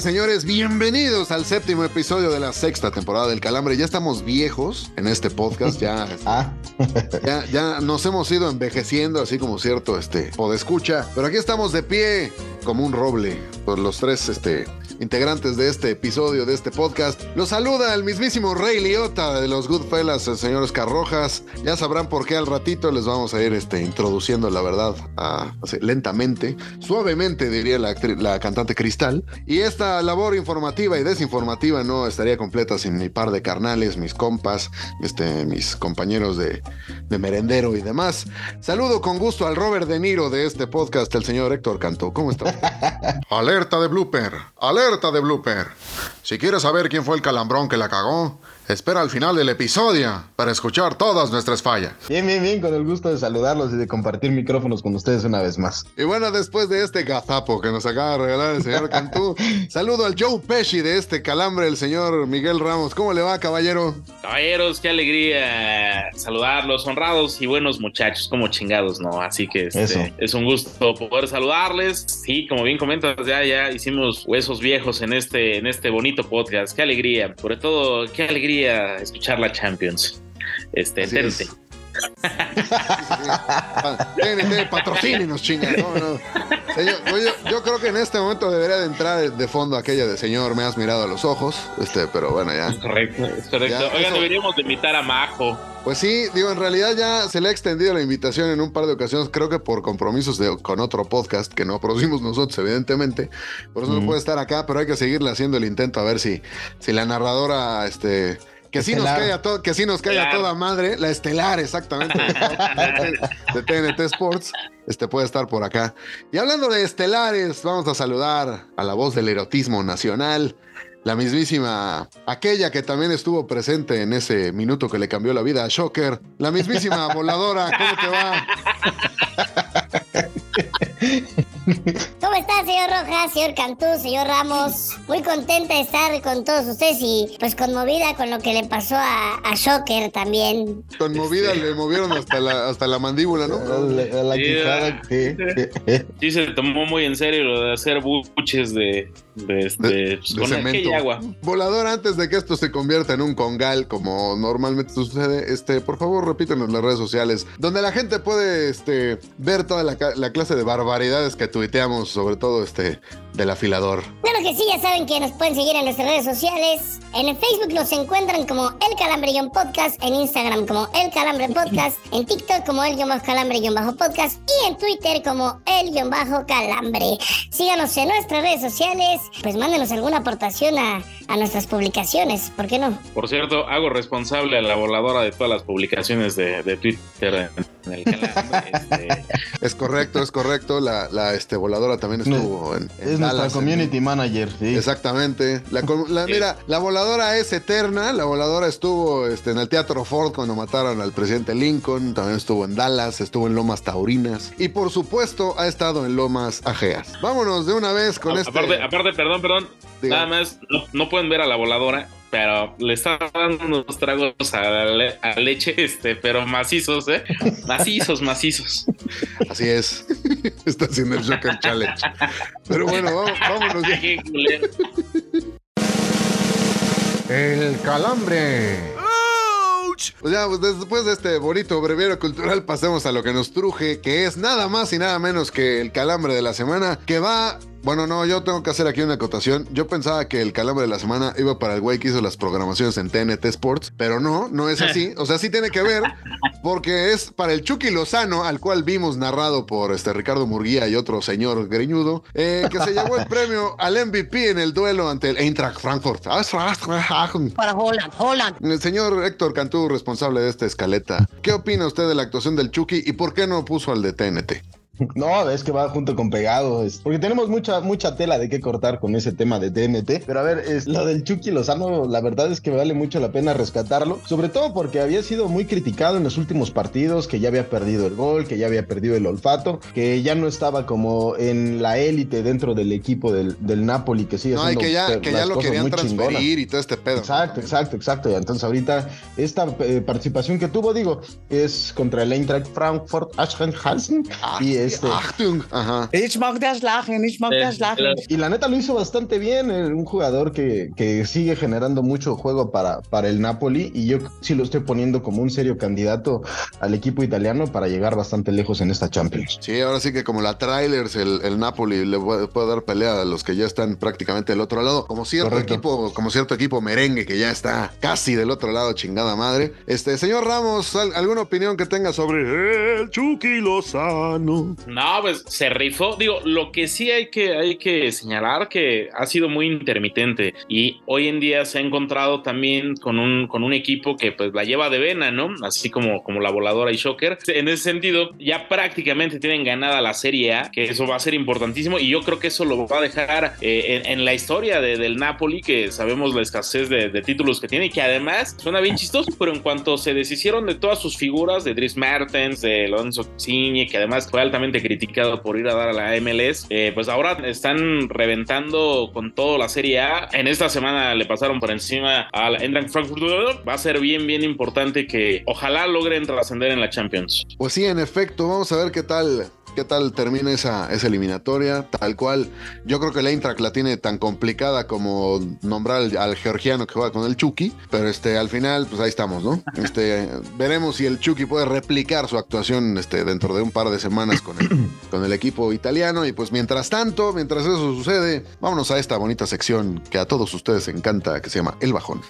Y señores, bienvenidos al séptimo episodio de la sexta temporada del Calambre. Ya estamos viejos en este podcast, ya, Ah, ya, ya nos hemos ido envejeciendo, así como cierto este escucha. Pero aquí estamos de pie como un roble, por los tres este, integrantes de este episodio, de este podcast. Los saluda el mismísimo Rey Liotta de los Goodfellas, el señor Oscar Rojas. Ya sabrán por qué al ratito les vamos a ir este, introduciendo la verdad lentamente, suavemente diría la, cantante Cristal. Y esta labor informativa y desinformativa no estaría completa sin mi par de carnales, mis compas, este, mis compañeros de, de merendero y demás. Saludo con gusto al Robert De Niro de este podcast, el señor Héctor Cantó. ¿Cómo está? alerta de blooper, alerta de blooper. Si quieres saber quién fue el calambrón que la cagó, espera al final del episodio para escuchar todas nuestras fallas. bien, bien, bien, con el gusto de saludarlos y de compartir micrófonos con ustedes una vez más. Y bueno, después de este gazapo que nos acaba de regalar el señor Cantú, saludo al Joe Pesci de este calambre, el señor Miguel Ramos. ¿Cómo le va, caballero? Caballeros, qué alegría saludarlos, honrados y buenos muchachos, como chingados, ¿no? Así que este, Eso. es un gusto poder saludarles. Sí, como bien comentas, ya, ya hicimos huesos viejos en este, en este bonito podcast. Qué alegría, sobre todo, qué alegría escuchar la Champions. Este, es. Pa- TNT, patrocínenos, chinga. No, no. Señor, yo, yo creo que en este momento debería de entrar de, de fondo aquella de señor, me has mirado a los ojos. Este, pero bueno, ya. Es correcto, es correcto. Ya, Oigan, eso- deberíamos de invitar a Majo. Pues sí, digo, en realidad ya se le ha extendido la invitación en un par de ocasiones, creo que por compromisos de- con otro podcast que no producimos nosotros, evidentemente. Por eso no puede estar acá, pero hay que seguirle haciendo el intento a ver si, si la narradora, este. Que sí, nos cae a to- que sí nos cae a toda madre, la estelar, exactamente, de TNT Sports, este puede estar por acá. Y hablando de estelares, vamos a saludar a la voz del erotismo nacional, la mismísima, aquella que también estuvo presente en ese minuto que le cambió la vida a Shocker, la mismísima voladora, ¿cómo te va? ¿Cómo está, señor Rojas, señor Cantú, señor Ramos? Muy contenta de estar con todos ustedes y pues conmovida con lo que le pasó a, a Shocker también. Conmovida, le movieron hasta la, hasta la mandíbula, ¿no? La, la Sí, quijada, sí, sí. Sí, se tomó muy en serio lo de hacer buches de, de, este, De- pues, de con cemento. agua. Volador, antes de que esto se convierta en un congal, como normalmente sucede, este, por favor repítenos las redes sociales, donde la gente puede este, ver toda la, la clase de barbaridades que tuiteamos, sobre todo este, del afilador. Claro que sí, ya saben que nos pueden seguir en nuestras redes sociales. En el Facebook nos encuentran como El Calambre-Podcast, en Instagram como El Calambre Podcast, en TikTok como El-Calambre-Podcast y en Twitter como El-Calambre. Síganos en nuestras redes sociales, pues mándenos alguna aportación a, a nuestras publicaciones, ¿por qué no? Por cierto, hago responsable a la voladora de todas las publicaciones de, de Twitter en el canal. Este, Es correcto, es correcto. La, la, este, voladora también estuvo en, en Es nuestra Dallas, en- community manager, sí. Exactamente. La. Mira, la voladora es eterna. La voladora estuvo este, en el Teatro Ford cuando mataron al presidente Lincoln. También estuvo en Dallas, estuvo en Lomas Taurinas. Y por supuesto ha estado en Lomas Ajeas. Vámonos de una vez con este. aparte, aparte, perdón, perdón. Diga. Nada más, no, no pueden ver a la voladora, pero le está dando unos tragos a, la le- a leche, este, pero macizos, ¿eh? Macizos, macizos. Así es. Está haciendo el Joker Challenge. Pero bueno, vamos- vámonos ya. El calambre. Pues ya, pues después de este bonito breviario cultural, pasemos a lo que nos truje, que es nada más y nada menos que el calambre de la semana, que va Bueno, no, yo tengo que hacer aquí una acotación. Yo pensaba que el calambre de la semana iba para el güey que hizo las programaciones en TNT Sports, pero no, no es así. O sea, sí tiene que ver, porque es para el Chucky Lozano, al cual vimos narrado por este Ricardo Murguía y otro señor greñudo, eh, que se llevó el premio al MVP en el duelo ante el Eintracht Frankfurt. Para Holland, Holland. El señor Héctor Cantú, responsable de esta escaleta. ¿Qué opina usted de la actuación del Chucky y por qué no puso al de TNT? No, es que va junto con pegado. es- porque tenemos mucha, mucha tela de qué cortar con ese tema de TNT. Pero a ver, es, lo del Chucky Lozano, la verdad es que vale mucho la pena rescatarlo. Sobre todo porque había sido muy criticado en los últimos partidos, que ya había perdido el gol, que ya había perdido el olfato, que ya no estaba como en la élite dentro del equipo del, del Napoli, que sigue No, y haciendo que ya, que ya lo querían chingonas. transferir y todo este pedo. Exacto, exacto, exacto. Y entonces ahorita esta eh, participación que tuvo, digo, es contra el Eintracht Frankfurt, Aschenhausen Ah, y sí, este Achtung. Ajá. Ich mag das Lachen, ich mag Sí, das Lachen. y la neta lo hizo bastante bien, eh, un jugador que, que sigue generando mucho juego para, para el Napoli y yo sí lo estoy poniendo como un serio candidato al equipo italiano para llegar bastante lejos en esta Champions. Sí, ahora sí que como la trailers, el, el Napoli le puede, puede dar pelea a los que ya están prácticamente del otro lado. Como cierto Correcto. equipo, como cierto equipo merengue que ya está casi del otro lado, chingada madre. Este, señor Ramos, ¿al- ¿alguna opinión que tenga sobre el Chucky Lozano? No, pues se rifó. Digo, lo que sí hay que, hay que señalar que ha sido muy intermitente y hoy en día se ha encontrado también con un, con un equipo que pues la lleva de vena, ¿no? Así como, como la voladora y Shocker. En ese sentido, ya prácticamente tienen ganada la Serie A, que eso va a ser importantísimo y yo creo que eso lo va a dejar eh, en, la historia de- del Napoli, que sabemos la escasez de, títulos que tiene y que además suena bien chistoso, pero en cuanto se deshicieron de todas sus figuras, de Dries Mertens, de Lorenzo Insigne, que además fue altamente criticado por ir a dar a la MLS, eh, pues ahora están reventando con todo la Serie A. En esta semana le pasaron por encima al Eintracht Frankfurt. Va a ser bien, bien importante que ojalá logren trascender en la Champions. Pues sí, en efecto, vamos a ver qué tal. ¿Qué tal termina esa, esa eliminatoria? Tal cual, yo creo que el Eintracht la tiene tan complicada como nombrar al, al georgiano que juega con el Chucky, pero este, al final, pues ahí estamos, ¿no? Este, veremos si el Chucky puede replicar su actuación este, dentro de un par de semanas con el, con el equipo italiano. Y pues mientras tanto, mientras eso sucede, vámonos a esta bonita sección que a todos ustedes encanta, que se llama El Bajón.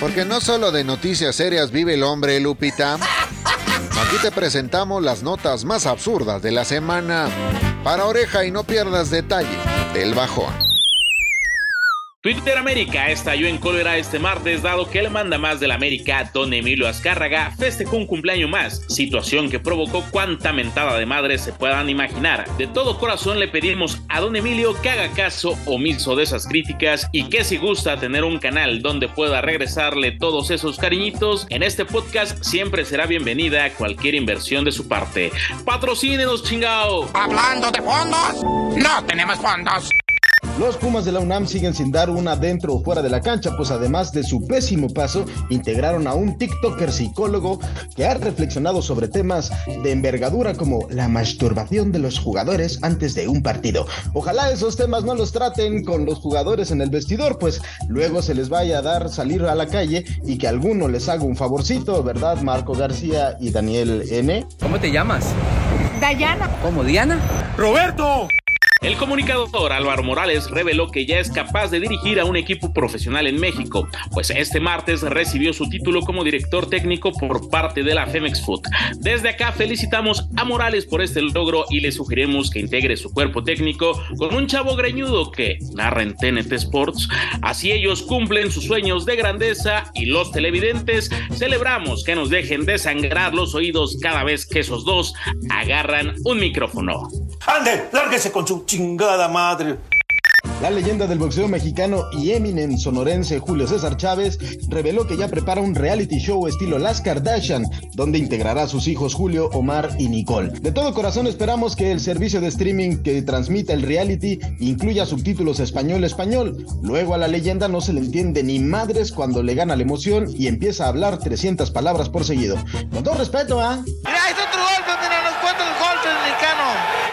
Porque no solo de noticias serias vive el hombre, Lupita. Aquí te presentamos las notas más absurdas de la semana. Para oreja y no pierdas detalle del bajón. Twitter América estalló en cólera este martes dado que el manda más del América, don Emilio Azcárraga, festejó un cumpleaños más, situación que provocó cuanta mentada de madre se puedan imaginar. De todo corazón le pedimos a don Emilio que haga caso omiso de esas críticas y que si gusta tener un canal donde pueda regresarle todos esos cariñitos, en este podcast siempre será bienvenida cualquier inversión de su parte. Patrocínenos chingao. Hablando de fondos, no tenemos fondos. Los Pumas de la UNAM siguen sin dar una dentro o fuera de la cancha, pues además de su pésimo paso, integraron a un TikToker psicólogo que ha reflexionado sobre temas de envergadura como la masturbación de los jugadores antes de un partido. Ojalá esos temas no los traten con los jugadores en el vestidor, pues luego se les vaya a dar salir a la calle y que alguno les haga un favorcito, ¿verdad? Marco García y Daniel N. ¿Cómo te llamas? Dayana. ¿Cómo, Diana? ¡Roberto! El comunicador Álvaro Morales reveló que ya es capaz de dirigir a un equipo profesional en México, pues este martes recibió su título como director técnico por parte de la Femex Food. Desde acá felicitamos a Morales por este logro y le sugerimos que integre su cuerpo técnico con un chavo greñudo que narra en TNT Sports. Así ellos cumplen sus sueños de grandeza y los televidentes celebramos que nos dejen desangrar los oídos cada vez que esos dos agarran un micrófono. ¡Ande! ¡Lárguese con su chingada madre! La leyenda del boxeo mexicano y eminem sonorense Julio César Chávez reveló que ya prepara un reality show estilo Las Kardashian, donde integrará a sus hijos Julio, Omar y Nicole. De todo corazón esperamos que el servicio de streaming que transmita el reality incluya subtítulos español-español. Luego a la leyenda no se le entiende ni madres cuando le gana la emoción y empieza a hablar 300 palabras por seguido. Con todo respeto, ¿ah? Mira, es otro golpe, mira, nos cuenta el golpe mexicano.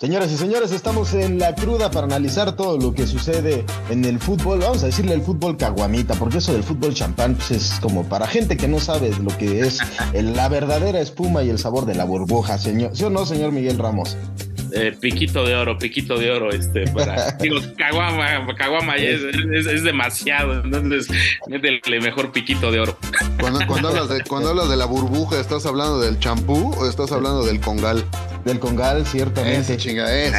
Señoras y señores, estamos en la cruda para analizar todo lo que sucede en el fútbol. Vamos a decirle el fútbol caguamita, porque eso del fútbol champán pues, es como para gente que no sabe lo que es el- la verdadera espuma y el sabor de la burbuja, señor. ¿Sí o no, señor Miguel Ramos? Eh, piquito de oro, piquito de oro, este, para, digo, caguama, caguama ya es, es- es demasiado, entonces, métele mejor piquito de oro. Cuando, cuando hablas de, cuando hablas de la burbuja, ¿estás hablando del champú o estás hablando del congal? Del Congal, ciertamente. Ese chinga, ese.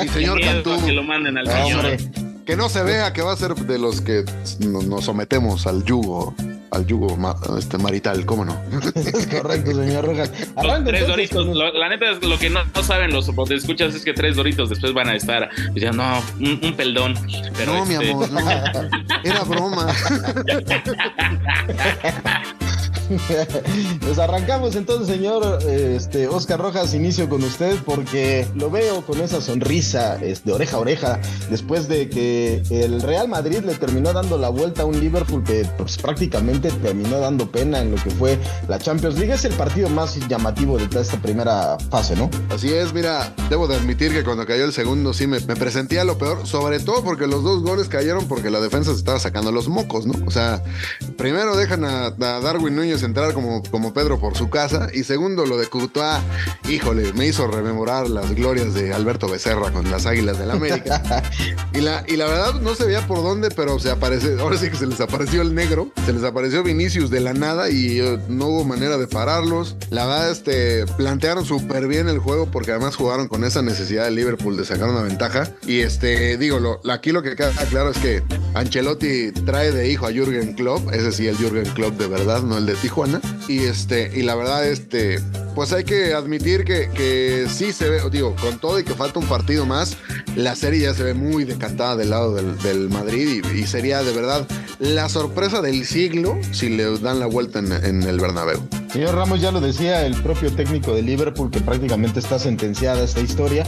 Mi señor Cantú. Que lo manden al hombre. Que no se vea que va a ser de los que no- nos sometemos al yugo, al yugo ma- este, marital, ¿cómo no? Es correcto, señor Rojas. Los tres entonces doritos, lo- la neta es lo que no, no saben los escuchas es que tres doritos después van a estar diciendo, no, un, un peldón. Pero no, mi este, amor, no. Era broma. Pues arrancamos entonces, señor este, Oscar Rojas, inicio con usted porque lo veo con esa sonrisa de oreja a oreja después de que el Real Madrid le terminó dando la vuelta a un Liverpool que pues, prácticamente terminó dando pena en lo que fue la Champions League. Es el partido más llamativo de esta primera fase, ¿no? Así es, mira, debo de admitir que cuando cayó el segundo sí me, me presentía lo peor, sobre todo porque los dos goles cayeron porque la defensa se estaba sacando los mocos, ¿no? O sea, primero dejan a Darwin Núñez entrar como, como Pedro por su casa y segundo lo de Courtois, híjole, me hizo rememorar las glorias de Alberto Becerra con las Águilas del América. y, la, y la verdad no se veía por dónde, pero se aparece, ahora sí que se les apareció el negro, se les apareció Vinicius de la nada y eh, no hubo manera de pararlos. La verdad, este, plantearon súper bien el juego porque además jugaron con esa necesidad de Liverpool de sacar una ventaja. Y este, digo, lo, aquí lo que queda claro es que Ancelotti trae de hijo a Jürgen Klopp, ese sí, el Jürgen Klopp de verdad, no el de Tijuana. Y este, y la verdad, este, pues hay que admitir que, que sí se ve, digo, con todo y que falta un partido más, la serie ya se ve muy decantada del lado del, del Madrid y, y sería de verdad la sorpresa del siglo si le dan la vuelta en, en el Bernabéu. Señor Ramos ya lo decía el propio técnico de Liverpool que prácticamente está sentenciada esta historia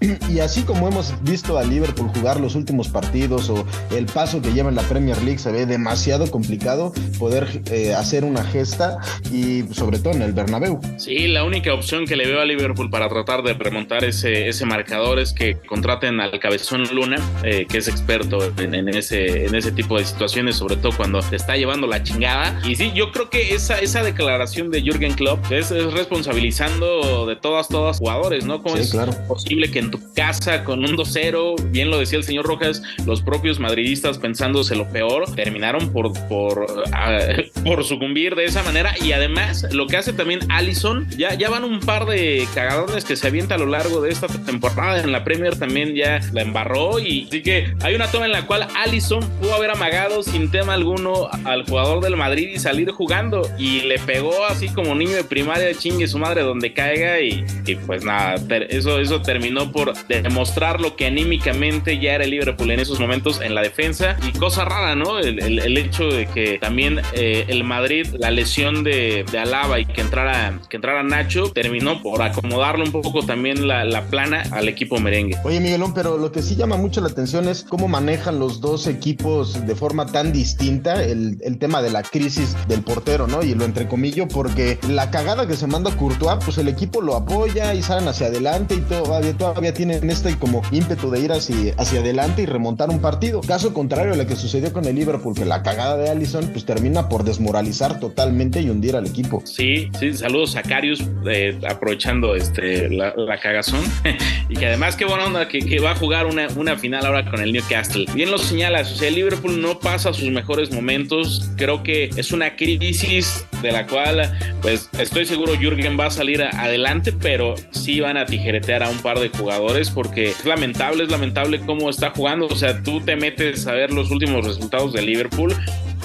y así como hemos visto a Liverpool jugar los últimos partidos o el paso que lleva en la Premier League se ve demasiado complicado poder eh, hacer una gesta y sobre todo en el Bernabéu. Sí, la única opción que le veo a Liverpool para tratar de remontar ese, ese marcador es que contraten al Cabezón Luna, eh, que es experto en, en ese, en ese tipo de situaciones, sobre todo cuando te está llevando la chingada. Y sí, yo creo que esa, esa declaración de Jürgen Klopp es, es responsabilizando de todas, todas jugadores, ¿no? ¿Cómo Sí, es claro. posible que en tu casa con un 2-0, bien lo decía el señor Rojas, los propios madridistas pensándose lo peor, terminaron por, por, ah, por sucumbir de esa manera y además lo que hace también Allison, ya, ya van un par de cagadones que se avienta a lo largo de esta temporada en la Premier también ya la embarró y así que hay una toma en la cual Allison pudo haber amagado sin tema alguno al jugador del Madrid y salir jugando y le pegó así como niño de primaria chingue su madre donde caiga y, y pues nada, eso, eso terminó por demostrar lo que anímicamente ya era el Liverpool en esos momentos en la defensa y cosa rara, ¿no? El, el- el hecho de que también eh, el Madrid, la lesión de, de Alaba y que entrara, que entrara Nacho, terminó por acomodarle un poco también la, la plana al equipo merengue. Oye Miguelón, pero lo que sí llama mucho la atención es cómo manejan los dos equipos de forma tan distinta el, el tema de la crisis del portero, ¿no? Y lo entrecomillo porque la cagada que se manda Courtois, pues el equipo lo apoya y salen hacia adelante y todavía, todavía tienen este como ímpetu de ir hacia, hacia adelante y remontar un partido. Caso contrario a lo que sucedió con el Liverpool, que la cagada de Allison pues termina por desmoralizar totalmente y hundir al equipo. Sí, sí, saludos a Carius, eh, aprovechando este, la, la cagazón. y que además, qué buena onda que, que va a jugar una, una final ahora con el Newcastle. Bien lo señalas, o sea, el Liverpool no pasa sus mejores momentos. Creo que es una crisis de la cual, pues, estoy seguro Jürgen va a salir adelante, pero sí van a tijeretear a un par de jugadores porque es lamentable, es lamentable cómo está jugando. O sea, tú te metes a ver los últimos resultados de Liverpool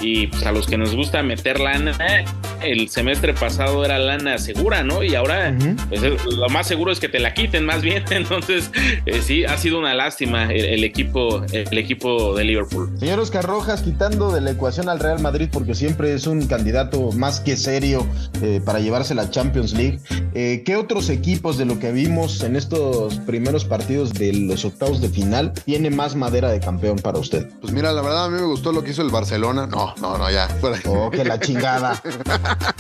y pues, a los que nos gusta meter lana, el semestre pasado era lana segura, ¿no? Y ahora pues, es- lo más seguro es que te la quiten más bien. Entonces, eh, sí, ha sido una lástima el, el equipo, el equipo de Liverpool. Señor Oscar Rojas, quitando de la ecuación al Real Madrid, porque siempre es un candidato más que serio eh, para llevarse la Champions League, eh, ¿qué otros equipos de lo que vimos en estos primeros partidos de los octavos de final tiene más madera de campeón para usted? Pues mira, la verdad a mí me gustó lo que hizo el Barcelona. No, no, no, ya. Oh, que la chingada.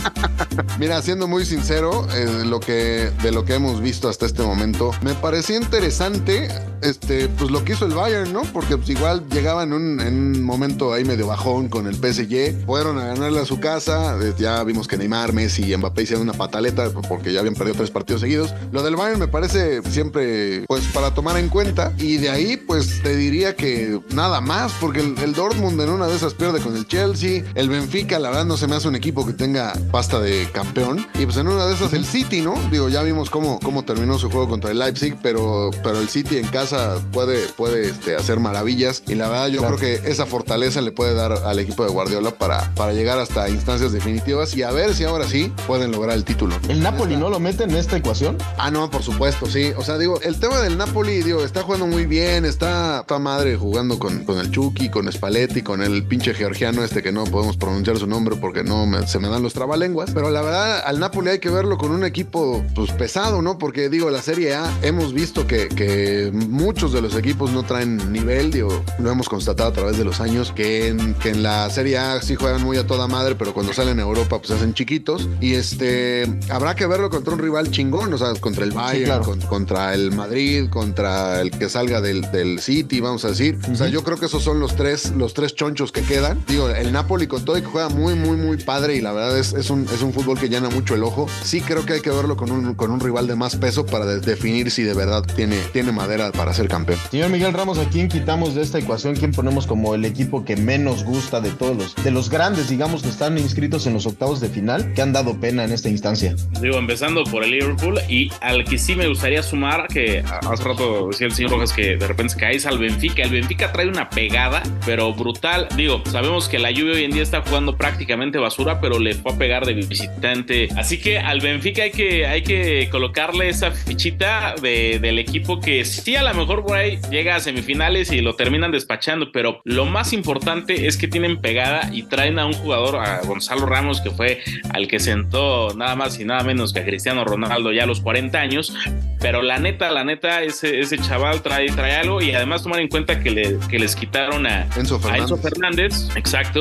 Mira, siendo muy sincero, eh, lo que, de lo que hemos visto hasta este momento, me parecía interesante este, pues lo que hizo el Bayern, ¿no? Porque pues, igual llegaba en un, en un momento ahí medio bajón con el PSG, fueron a ganarle a su casa, eh, ya vimos que Neymar, Messi y Mbappé hicieron una pataleta porque ya habían perdido tres partidos seguidos. Lo del Bayern me parece siempre, pues, para tomar en cuenta, y de ahí, pues, te diría que nada más, porque el, el Dortmund en una de esas pierde con el Chelsea, el Benfica, la verdad, no se me hace un equipo que tenga pasta de campeón, y pues en una de esas el City, ¿no? Digo, ya vimos cómo, cómo terminó su juego contra el Leipzig, pero, pero el City en casa puede, puede este, hacer maravillas, y la verdad yo creo que esa fortaleza le puede dar al equipo de Guardiola para, para llegar hasta instancias definitivas y a ver si ahora sí pueden lograr el título. ¿El Napoli no lo mete en esta ecuación? Ah, no, por supuesto, sí. O sea, digo, el tema del Napoli, digo, está jugando muy bien, está, está madre jugando con, con el Chucky, con Spalletti, con el pinche georgiano este que no podemos pronunciar su nombre porque no me- se me dan los trabalenguas. Pero la verdad, al Napoli hay que verlo con un equipo pues pesado, ¿no? Porque digo, la Serie A hemos visto que, que muchos de los equipos no traen nivel, digo, lo hemos constatado a través de los años, que en, que en la Serie A sí juegan muy a toda madre, pero cuando salen a Europa pues hacen chiquitos. Y este, habrá que verlo contra un rival chingón, o sea, contra el Bayern, claro. con- contra el Madrid, contra el que salga del, del City, vamos a decir. O sea, yo creo que esos son los tres, los tres chonchos que quedan. Digo, el Napoli con todo y que juega muy, muy, muy padre y la verdad es, es, un, es un fútbol que llena mucho el ojo. Sí creo que hay que verlo con un, con un rival de más peso para de- definir si de verdad tiene, tiene madera para ser campeón. Señor Miguel Ramos, ¿a quién quitamos de esta ecuación? ¿Quién ponemos como el equipo que menos gusta de todos los, de los grandes, digamos, que están inscritos en los octavos de final, que han dado pena en esta instancia? Digo, empezando por el Liverpool y al que sí me gustaría sumar, que hace rato decía el señor Rojas que de repente se caes al Benfica. El Benfica trae una pegada, pero brutal. Digo, sabemos que la lluvia hoy en día está jugando prácticamente basura, pero le fue a pegar de visitante. Así que al Benfica hay que, hay que colocarle esa fichita de- del equipo que sí a lo mejor por ahí llega a semifinales y lo terminan despachando, pero lo más importante es que tienen pegada y traen a un jugador, a Gonzalo Ramos, que fue al que sentó nada más y nada menos que a Cristiano Ronaldo ya a los 40 años. Pero la neta, la neta, ese, ese chaval trae, trae algo y además tomar en cuenta que, le- que les quitaron a Enzo a. Enzo Fernández, exacto.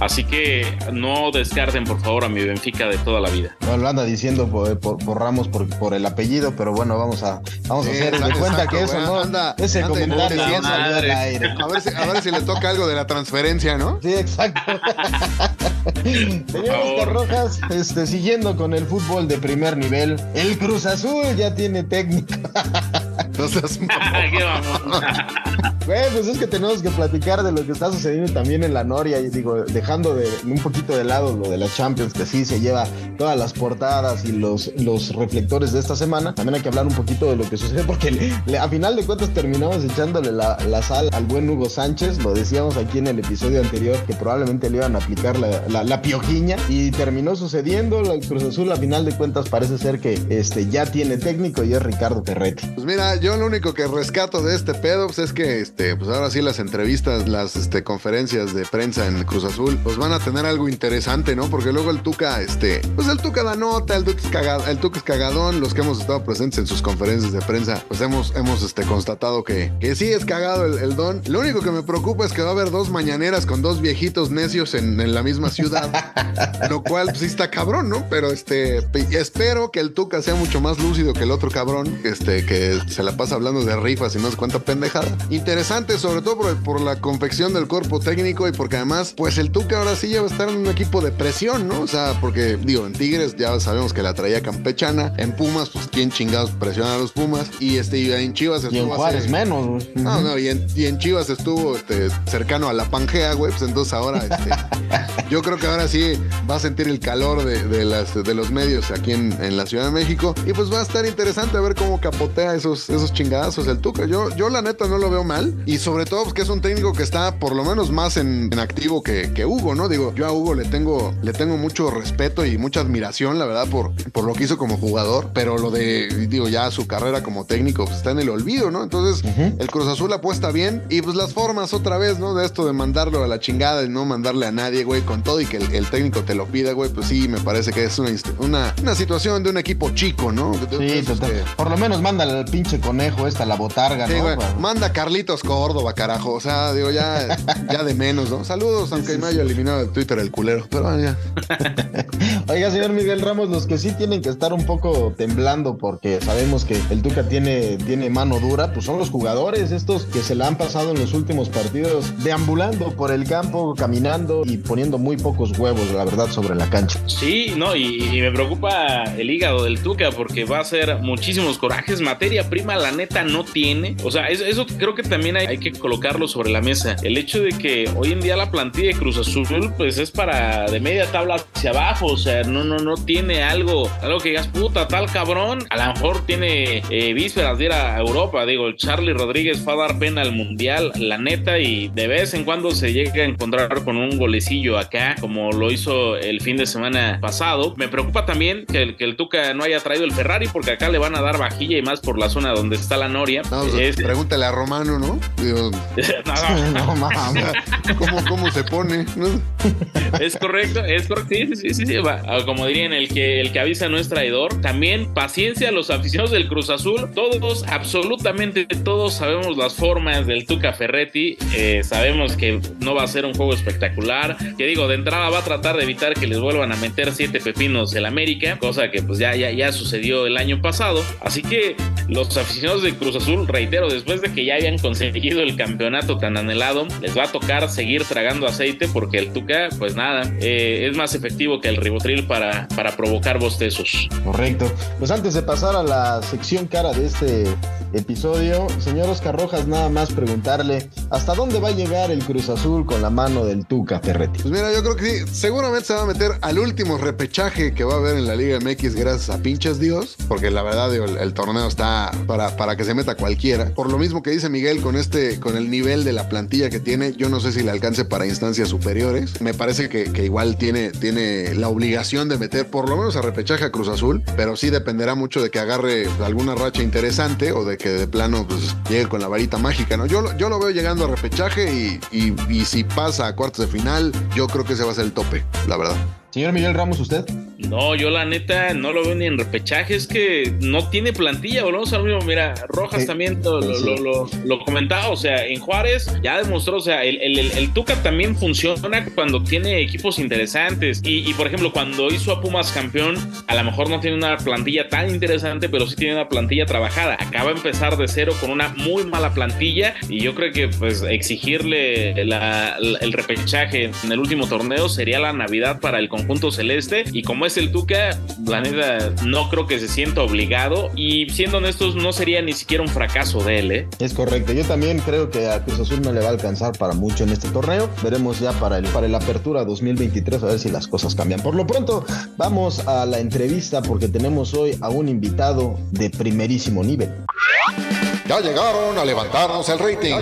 Así que no descarten por favor a mi Benfica de toda la vida. No lo anda diciendo por, por- por Ramos por, por el apellido, pero bueno, vamos a, vamos a hacer de exacto, cuenta que eso no. anda- ese anda comentario salió al aire. A ver, si, a ver si le toca algo de la transferencia, ¿no? Sí, exacto. Señor. Oscar Rojas, este, siguiendo con el fútbol de primer nivel, el Cruz Azul ya tiene técnico. Mamón. Güey, pues es que tenemos que platicar de lo que está sucediendo también en la Noria y digo, dejando de un poquito de lado lo de la Champions, que sí se lleva todas las portadas y los, los reflectores de esta semana, también hay que hablar un poquito de lo que sucede porque le- le- a final de cuentas terminamos echándole la, la sal al buen Hugo Sánchez, lo decíamos aquí en el episodio anterior que probablemente le iban a aplicar la, la, la piojiña y terminó sucediendo, el Cruz Azul a final de cuentas parece ser que este, ya tiene técnico y es Ricardo Ferretti. Pues mira, yo lo único que rescato de este pedo pues es que este, pues ahora sí las entrevistas, las este, conferencias de prensa en Cruz Azul, pues van a tener algo interesante, ¿no? Porque luego el Tuca, este, pues el Tuca da nota, el Tuca es, caga- el Tuca es cagadón, los que hemos estado presentes en sus conferencias de prensa, pues hemos, hemos este, constatado que, que sí es cagado el, el don. Lo único que me preocupa es que va a haber dos mañaneras con dos viejitos necios en, en la misma ciudad, lo cual pues sí está cabrón, ¿no? Pero este, pe- espero que el Tuca sea mucho más lúcido que el otro cabrón, este, que se la pasa hablando de rifas y no sé cuánta pendejada. Interesante, sobre todo por, por la confección del cuerpo técnico y porque además, pues el Tuca ahora sí ya va a estar en un equipo de presión, ¿no? O sea, porque, digo, en Tigres ya sabemos que la traía campechana, en Pumas, pues quién chingados presiona a los Pumas, y este, y en Chivas Y en estuvo Juárez hace- menos. güey. no, no, y en, y en Chivas estuvo este, cercano a la Pangea, güey. Pues entonces ahora, este, yo creo que ahora sí va a sentir el calor de, de las, de los medios aquí en, en la Ciudad de México. Y pues va a estar interesante ver cómo capotea esos, esos chingadazos el Tuca. Yo, yo la neta no lo veo mal. Y sobre todo, pues que es un técnico que está por lo menos más en, en activo que, que Hugo, ¿no? Digo, yo a Hugo le tengo, le tengo mucho respeto y mucha admiración, la verdad, por, por lo que hizo como jugador. Pero lo de, digo, ya su carrera como técnico pues, está en el olvido, ¿no? Entonces, el Cruz Azul apuesta bien. Y pues las formas otra vez, ¿no? De esto de mandarlo a la chingada y no mandarle a nadie, güey, con todo y que el, el técnico te lo pida, güey, pues sí, me parece que es una, una, una situación de un equipo chico, ¿no? Sí, esos total. que- Por lo menos manda al pinche dulce conejo esta, la botarga, Sí, ¿no? güey. Manda Carlitos Córdoba, carajo. O sea, digo, ya, ya de menos, ¿no? Saludos, aunque me haya eliminado de Twitter el culero. Pero bueno, ya. Oiga, señor Miguel Ramos, los que sí tienen que estar un poco temblando porque sabemos que el Tuca tiene, tiene mano dura, pues son los jugadores, estos que se la han pasado en los últimos partidos deambulando por el campo, caminando y poniendo muy pocos huevos, la verdad, sobre la cancha. Sí, no, y, y me preocupa el hígado del Tuca porque va a ser muchísimos corajes. Materia prima, la neta, no tiene. O sea, eso, creo que también hay, que colocarlo sobre la mesa. El hecho de que hoy en día la plantilla de Cruz Azul, pues es para de media tabla hacia abajo. O sea, no, no, no tiene algo, algo que digas, puta, tal cabrón. A lo mejor tiene eh, vísperas de ir a Europa. Digo, el Charlie Rodríguez fue a dar pena al mundial, la neta, y de vez en cuando se llega a encontrar con un golecillo acá, como lo hizo el fin de semana pasado. Me preocupa también que el, que el Tuca no haya traído el Ferrari, porque acá le van a dar vajilla y más por la zona donde está la Noria. No, Es- Pregúntale a Romano, ¿no? Digo, No, mames. ¿cómo, cómo se pone? Es correcto, es correcto. Sí, sí, sí, sí. Ah, Como dirían, el que, el que avisa no es traidor. También paciencia a los aficionados del Cruz Azul. Todos, absolutamente todos sabemos las formas del Tuca Ferretti. Eh, sabemos que no va a ser un juego espectacular. Que digo, de entrada va a tratar de evitar que les vuelvan a meter siete pepinos el América, cosa que pues ya, ya, ya sucedió el año pasado. Así que los aficionados del Cruz Azul, reitero, después de que ya habían conseguido el campeonato tan anhelado, les va a tocar seguir tragando aceite porque el Tuca, pues nada, eh, es más efectivo que el ribotril para, para provocar bostezos. Correcto. Pues antes de pasar a la sección cara de este episodio, señor Oscar Rojas, nada más preguntarle hasta dónde va a llegar el Cruz Azul con la mano del Tuca Ferretti. Pues mira, yo creo que sí, seguramente se va a meter al último repechaje que va a haber en la Liga MX gracias a pinches Dios, porque la verdad digo, el, el torneo está para, para que se meta cualquiera. Por lo mismo que dice Miguel con este, con el nivel de la plantilla que tiene, yo no sé si le alcance para instancias superiores. Me parece que, que igual tiene, tiene la obligación de meter por lo menos a repechaje a Cruz Azul, pero sí dependerá mucho de que agarre alguna racha interesante o de que de plano pues llegue con la varita mágica, ¿no? Yo, yo lo veo llegando a repechaje y, y- y si pasa a cuartos de final, yo creo que ese va a ser el tope, la verdad. Señor Miguel Ramos, ¿usted? No, yo la neta no lo veo ni en repechaje, es que no tiene plantilla, volvemos al mismo. Mira, Rojas Sí, también lo, sí. lo- lo- lo comentaba, o sea, en Juárez ya demostró, o sea, el, el- el- el Tuca también funciona cuando tiene equipos interesantes. Y, y, por ejemplo, cuando hizo a Pumas campeón, a lo mejor no tiene una plantilla tan interesante, pero sí tiene una plantilla trabajada. Acaba de empezar de cero con una muy mala plantilla y yo creo que pues exigirle la- la- el repechaje en el último torneo sería la Navidad para el conjunto celeste y como es el Tuca, la neta no creo que se sienta obligado y siendo honestos no sería ni siquiera un fracaso de él, ¿eh? Es correcto. Yo también creo que a Cruz Azul no le va a alcanzar para mucho en este torneo. Veremos ya para el, para el Apertura 2023 a ver si las cosas cambian. Por lo pronto, vamos a la entrevista porque tenemos hoy a un invitado de primerísimo nivel. Ya llegaron a levantarnos el rating.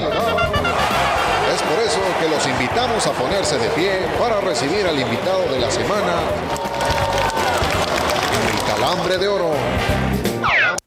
Es por eso que los invitamos a ponerse de pie para recibir al invitado de la semana, el calambre de oro.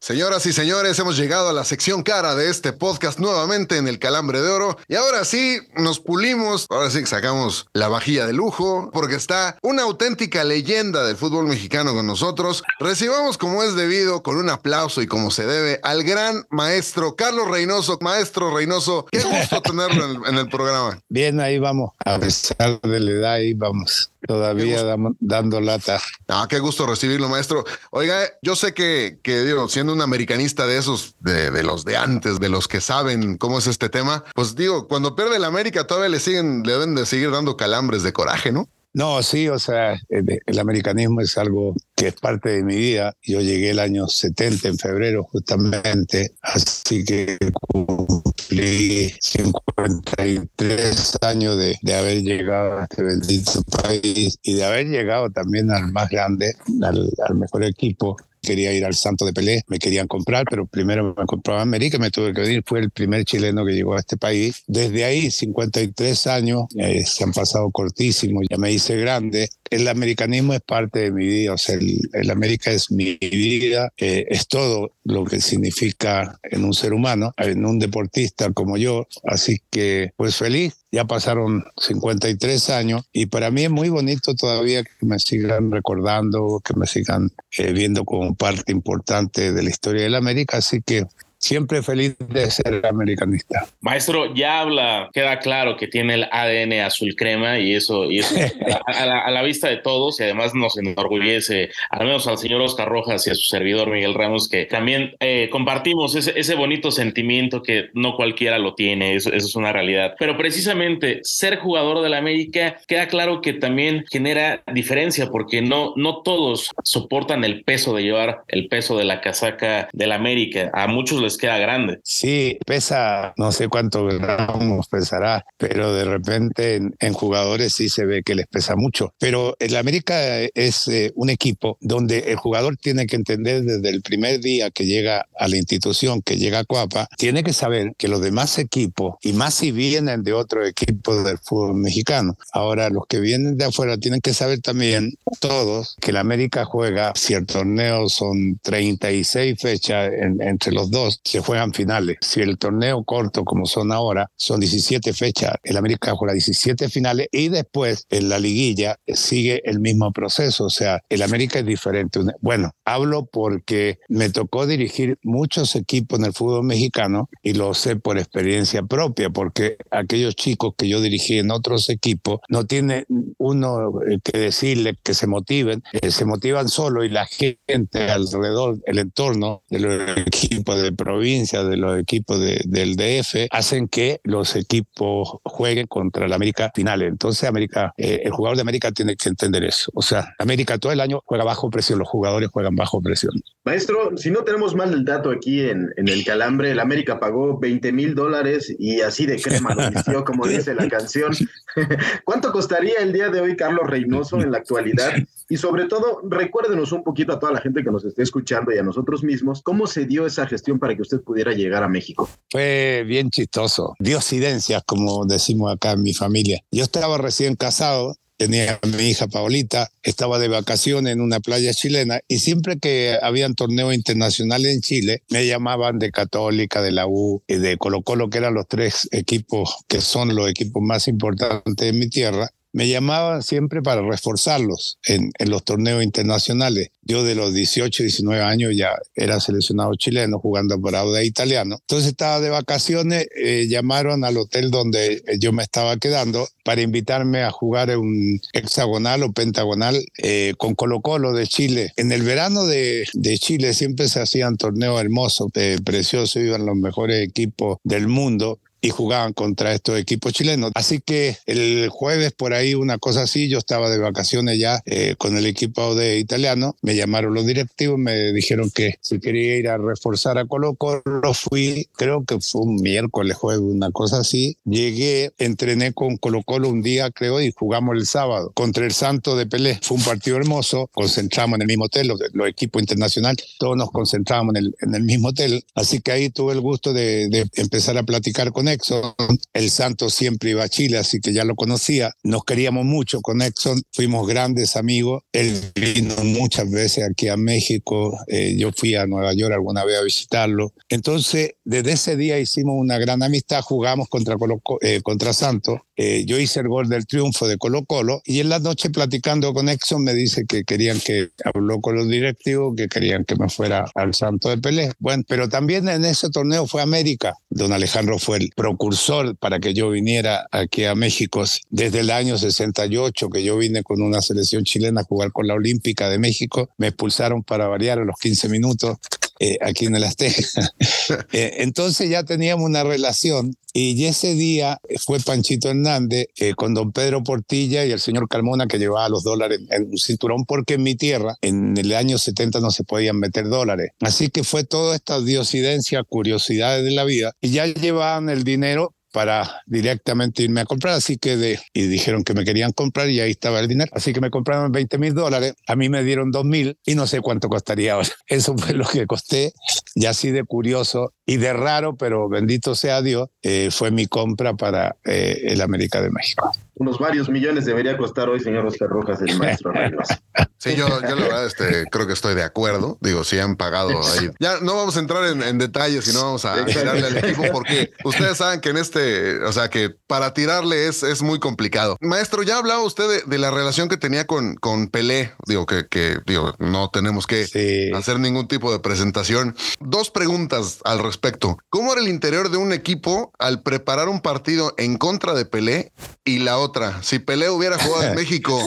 Señoras y señores, hemos llegado a la sección cara de este podcast nuevamente en el Calambre de Oro. Y ahora sí, nos pulimos, ahora sí que sacamos la vajilla de lujo, porque está una auténtica leyenda del fútbol mexicano con nosotros. Recibamos como es debido, con un aplauso y como se debe, al gran maestro Carlos Reynoso. Maestro Reynoso, qué gusto tenerlo en el, en el programa. Bien, ahí vamos. A pesar de la edad, ahí vamos. Todavía damos- dando lata. Ah, qué gusto recibirlo, maestro. Oiga, yo sé que, que digo, siendo un americanista de esos, de, de los de antes, de los que saben cómo es este tema, pues digo, cuando pierde el América todavía le siguen, le deben de seguir dando calambres de coraje, ¿no? No, sí, o sea, el, el americanismo es algo que es parte de mi vida. Yo llegué el año 70, en febrero justamente, así que cumplí 53 años de, de haber llegado a este bendito país y de haber llegado también al más grande, al, al mejor equipo. Quería ir al Santo de Pelé, me querían comprar, pero primero me compraban América, me tuve que venir. Fue el primer chileno que llegó a este país. Desde ahí, 53 años, eh, se han pasado cortísimos, ya me hice grande. El americanismo es parte de mi vida, o sea, el, el América es mi vida, eh, es todo lo que significa en un ser humano, en un deportista como yo. Así que, pues feliz, ya pasaron 53 años y para mí es muy bonito todavía que me sigan recordando, que me sigan eh, viendo como parte importante de la historia de la América. Así que siempre feliz de ser americanista. Maestro, ya habla, queda claro que tiene el ADN azul crema y eso, y eso a, la, a, la, vista de todos y además nos enorgullece, al menos al señor Oscar Rojas y a su servidor Miguel Ramos, que también eh, compartimos ese, ese, bonito sentimiento que no cualquiera lo tiene, eso, eso, es una realidad. Pero precisamente ser jugador de la América queda claro que también genera diferencia porque no, no todos soportan el peso de llevar el peso de la casaca de la América. A muchos les queda grande. Sí, pesa, no sé cuánto gramos pesará, pero de repente en, en jugadores sí se ve que les pesa mucho. Pero el América es eh, un equipo donde el jugador tiene que entender desde el primer día que llega a la institución, que llega a Coapa, tiene que saber que los demás equipos, y más si vienen de otro equipo del fútbol mexicano, ahora los que vienen de afuera tienen que saber también todos que la América juega, si el torneo son 36 fechas en, entre los dos, se juegan finales. Si el torneo corto, como son ahora, son 17 fechas, el América juega 17 finales y después en la liguilla sigue el mismo proceso. O sea, el América es diferente. Bueno, hablo porque me tocó dirigir muchos equipos en el fútbol mexicano y lo sé por experiencia propia, porque aquellos chicos que yo dirigí en otros equipos no tiene uno eh, que decirle que se motiven, eh, se motivan solo y la gente alrededor, el entorno de los equipos de provincia, de los equipos de, del DF, hacen que los equipos jueguen contra el América finales. Entonces, América, eh, el jugador de América tiene que entender eso. O sea, América todo el año juega bajo presión, los jugadores juegan bajo presión. Maestro, si no tenemos mal el dato aquí en, en el Calambre, el América pagó 20 mil dólares y así de crema lo vistió, como dice la canción. ¿Cuánto costaría el día de hoy Carlos Reynoso en la actualidad? Y sobre todo, recuérdenos un poquito a toda la gente que nos esté escuchando y a nosotros mismos, ¿cómo se dio esa gestión para que usted pudiera llegar a México? Fue bien chistoso, diosidencias, como decimos acá en mi familia. Yo estaba recién casado, tenía a mi hija Paolita, estaba de vacaciones en una playa chilena y siempre que habían torneos internacionales en Chile, me llamaban de Católica, de la U de Colo Colo, que eran los tres equipos que son los equipos más importantes de mi tierra me llamaban siempre para reforzarlos en, en, los torneos internacionales. Yo de los 18, 19 años ya era seleccionado chileno jugando por Auda italiano. Entonces estaba de vacaciones, eh, llamaron al hotel donde yo me estaba quedando para invitarme a jugar un hexagonal o pentagonal eh, con Colo Colo de Chile. En el verano de, de Chile siempre se hacían torneos hermosos, eh, preciosos, iban los mejores equipos del mundo y jugaban contra estos equipos chilenos. Así que el jueves por ahí una cosa así, yo estaba de vacaciones ya eh, con el equipo de italiano, me llamaron los directivos, me dijeron que si quería ir a reforzar a Colo Colo, fui, creo que fue un miércoles jueves, una cosa así, llegué, entrené con Colo Colo un día creo y jugamos el sábado contra el Santo de Pelé. Fue un partido hermoso, concentramos en el mismo hotel, los, los equipos internacionales, todos nos concentramos en el, en el mismo hotel, así que ahí tuve el gusto de, de empezar a platicar con él Exxon. El Santo siempre iba a Chile, así que ya lo conocía. Nos queríamos mucho con Exxon, fuimos grandes amigos. Él vino muchas veces aquí a México. Eh, yo fui a Nueva York alguna vez a visitarlo. Entonces, desde ese día hicimos una gran amistad, jugamos contra, Colo, eh, contra Santo. Eh, yo hice el gol del triunfo de Colo Colo y en la noche platicando con Exxon me dice que querían que habló con los directivos, que querían que me fuera al Santo de Pelé. Bueno, pero también en ese torneo fue América. Don Alejandro fue el procursor para que yo viniera aquí a México desde el año 68 que yo vine con una selección chilena a jugar con la Olímpica de México. Me expulsaron para variar a los 15 minutos eh, aquí en el Azteca. eh, entonces ya teníamos una relación y ese día fue Panchito Hernández eh, con don Pedro Portilla y el señor Carmona que llevaba los dólares en un cinturón porque en mi tierra en el año 70 no se podían meter dólares. Así que fue toda esta diosidencia, curiosidades de la vida y ya llevaban el dinero para directamente irme a comprar, así que de, y dijeron que me querían comprar y ahí estaba el dinero, así que me compraron 20 mil dólares, a mí me dieron 2 mil y no sé cuánto costaría ahora. Eso fue lo que costé y así de curioso y de raro, pero bendito sea Dios, eh, fue mi compra para eh, el América de México. Unos varios millones debería costar hoy, señor Oscar Rojas, el maestro Reynoso. Sí, yo, yo la verdad este, creo que estoy de acuerdo. Digo, si han pagado ahí. Ya no vamos a entrar en, en detalles y no vamos a tirarle al equipo porque ustedes saben que en este, o sea, que para tirarle es, es muy complicado. Maestro, ya hablaba usted de, de la relación que tenía con, con Pelé. Digo, que, que digo, no tenemos que Sí. hacer ningún tipo de presentación. Dos preguntas al respecto. ¿Cómo era el interior de un equipo al preparar un partido en contra de Pelé? Y la otra, si Pelé hubiera jugado en México,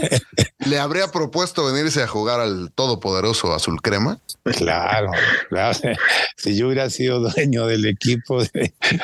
¿le habría propuesto venirse a jugar al todopoderoso Azul Crema? Claro, claro. Si yo hubiera sido dueño del equipo,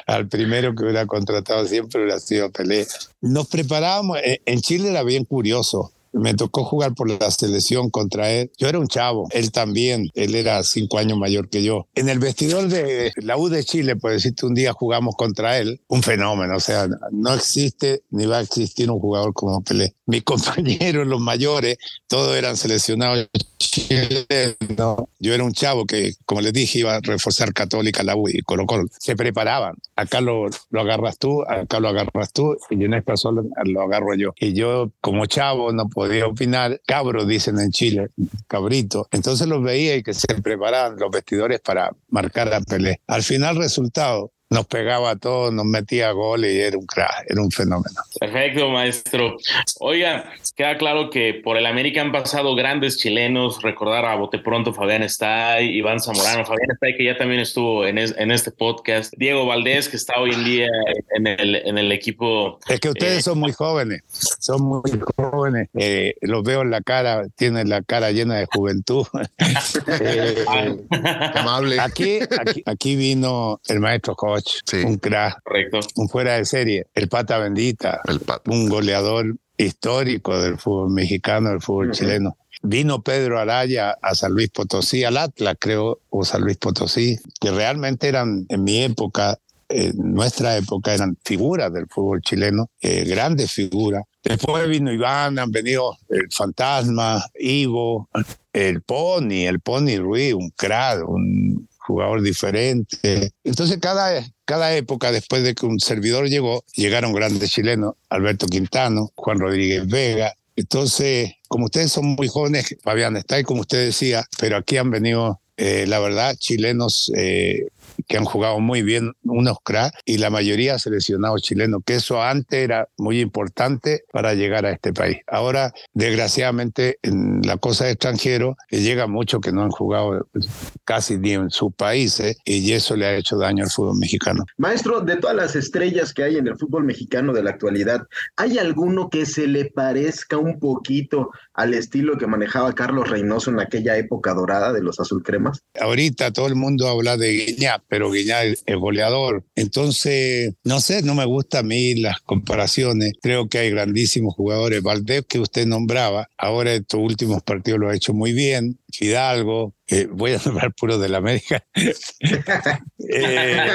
al primero que hubiera contratado siempre hubiera sido Pelé. Nos preparábamos, eh, en Chile era bien curioso. Me tocó jugar por la selección contra él. Yo era un chavo, él también, él era cinco años mayor que yo. En el vestidor de la U de Chile, por decirte, un día jugamos contra él, un fenómeno, o sea, no existe ni va a existir un jugador como Pelé. Mis compañeros, los mayores, todos eran seleccionados chileno. Yo era un chavo que, como les dije, iba a reforzar Católica, la U y Colo Colo. Se preparaban. Acá lo, lo agarras tú, acá lo agarras tú y en esta sola lo agarro yo. Y yo, como chavo, no podía opinar. Cabro, dicen en Chile, cabrito. Entonces los veía y que se preparaban los vestidores para marcar a Pelé. Al final, resultado, nos pegaba a todos, nos metía goles y era un crack, era un fenómeno. Perfecto, maestro. Oiga, queda claro que por el América han pasado grandes chilenos. Recordar a Bote Pronto, Fabián Estay, Iván Zamorano, Fabián Estay, que ya también estuvo en, es- en este podcast. Diego Valdés, que está hoy en día en el, en el equipo. Es que ustedes Eh, son muy jóvenes, son muy jóvenes. Eh, los veo en la cara, tienen la cara llena de juventud. Eh, Amable. aquí, aquí, aquí vino el maestro Sí. un crack, Correcto. un fuera de serie, el pata bendita, El pato. un goleador histórico del fútbol mexicano, del fútbol chileno. Vino Pedro Araya a San Luis Potosí, al Atlas, creo, o San Luis Potosí, que realmente eran en mi época, en nuestra época, eran figuras del fútbol chileno, eh, grandes figuras. Después vino Iván, han venido el Fantasma, Ivo, el Pony, el Pony Ruiz, un crack, un jugador diferente. Entonces, cada, cada época, después de que un servidor llegó, llegaron grandes chilenos, Alberto Quintano, Juan Rodríguez Vega. Entonces, como ustedes son muy jóvenes, Fabián, está ahí como usted decía, pero aquí han venido, eh, la verdad, chilenos eh, que han jugado muy bien, unos cracks, y la mayoría seleccionados chilenos, que eso antes era muy importante para llegar a este país. Ahora, desgraciadamente, en la cosa de extranjero, eh, llega mucho que no han jugado pues, casi ni en sus países, y eso le ha hecho daño al fútbol mexicano. Maestro, de todas las estrellas que hay en el fútbol mexicano de la actualidad, ¿hay alguno que se le parezca un poquito al estilo que manejaba Carlos Reynoso en aquella época dorada de los azulcremas? Ahorita todo el mundo habla de Guiñá, pero Guiñá es goleador. Entonces, no sé, no me gustan a mí las comparaciones. Creo que hay grandísimos jugadores. Valdés, que usted nombraba, ahora estos últimos partidos lo ha hecho muy bien. Fidalgo, eh, voy a nombrar puro del América. Eh,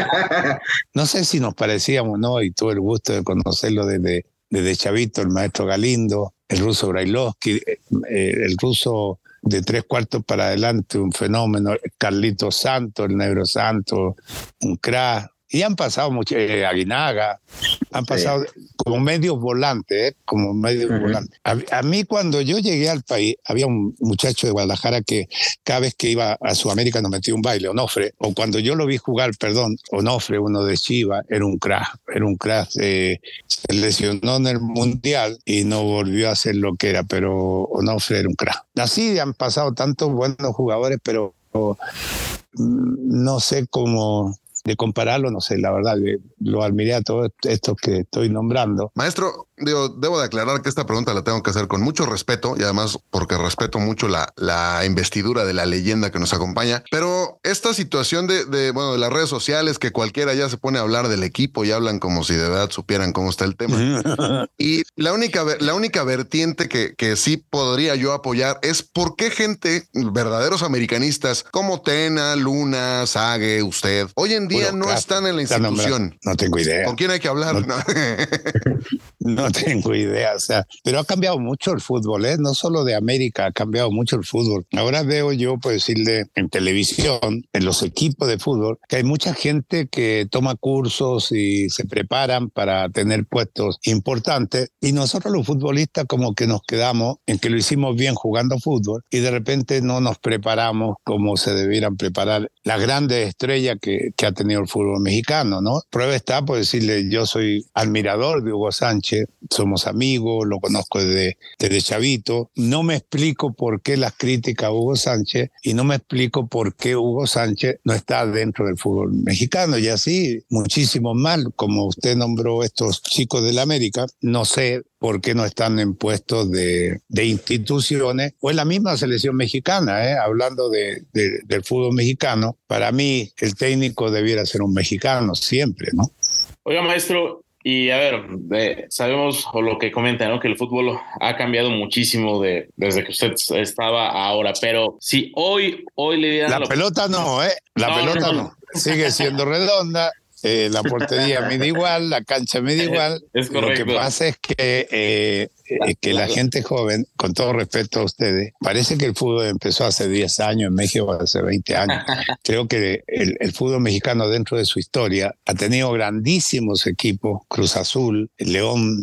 no sé si nos parecíamos, ¿no? Y tuve el gusto de conocerlo desde, desde Chavito, el maestro Galindo, el ruso Brailovsky, eh, el ruso de tres cuartos para adelante, un fenómeno, Carlito Santo, el Negro Santo, un crack. Y han pasado mucho, eh, Aguinaga, han pasado como medios volantes, ¿eh? como medios volantes. A, a mí cuando yo llegué al país, había un muchacho de Guadalajara que cada vez que iba a Sudamérica nos metía un baile, Onofre, o cuando yo lo vi jugar, perdón, Onofre, uno de Chiva, era un crack, era un crack, eh, se lesionó en el Mundial y no volvió a ser lo que era, pero Onofre era un crack. Así han pasado tantos buenos jugadores, pero mm, no sé cómo de compararlo, no sé, la verdad, lo admiré a todos estos que estoy nombrando. Maestro, digo, debo de aclarar que esta pregunta la tengo que hacer con mucho respeto y además porque respeto mucho la, la investidura de la leyenda que nos acompaña. Pero esta situación de, de, bueno, de las redes sociales, que cualquiera ya se pone a hablar del equipo y hablan como si de verdad supieran cómo está el tema. Y la única, la única vertiente que, que sí podría yo apoyar es por qué gente, verdaderos americanistas como Tena, Luna, Sague, usted, hoy en día no están en la institución. No tengo idea. ¿Con quién hay que hablar? No no tengo idea, o sea, pero ha cambiado mucho el fútbol, ¿eh? no solo de América, ha cambiado mucho el fútbol. Ahora veo yo, por decirle, en televisión, en los equipos de fútbol, que hay mucha gente que toma cursos y se preparan para tener puestos importantes y nosotros los futbolistas como que nos quedamos en que lo hicimos bien jugando fútbol y de repente no nos preparamos como se debieran preparar las grandes estrellas que, que ha tenido el fútbol mexicano, ¿no? Prueba está por decirle, yo soy admirador de Hugo Sánchez, somos amigos, lo conozco desde, desde chavito, no me explico por qué las críticas a Hugo Sánchez y no me explico por qué Hugo Sánchez no está dentro del fútbol mexicano y así muchísimo mal, como usted nombró estos chicos de la América, no sé por qué no están en puestos de, de instituciones o en la misma selección mexicana, ¿eh? hablando de, de- del fútbol mexicano, para mí el técnico debiera ser un mexicano siempre, ¿no? Oiga, maestro, y a ver, eh, sabemos o lo que comenta, ¿no? Que el fútbol ha cambiado muchísimo de, desde que usted estaba ahora, pero si hoy, hoy le dieran La la- pelota no, ¿eh? La No, pelota no. no. Sigue siendo redonda. eh, la portería mide igual, la cancha mide igual. Es Lo que pasa es que, eh, eh, que la gente joven, con todo respeto a ustedes, parece que el fútbol empezó hace 10 años en México, hace 20 años. Creo que el, el fútbol mexicano dentro de su historia ha tenido grandísimos equipos, Cruz Azul, León,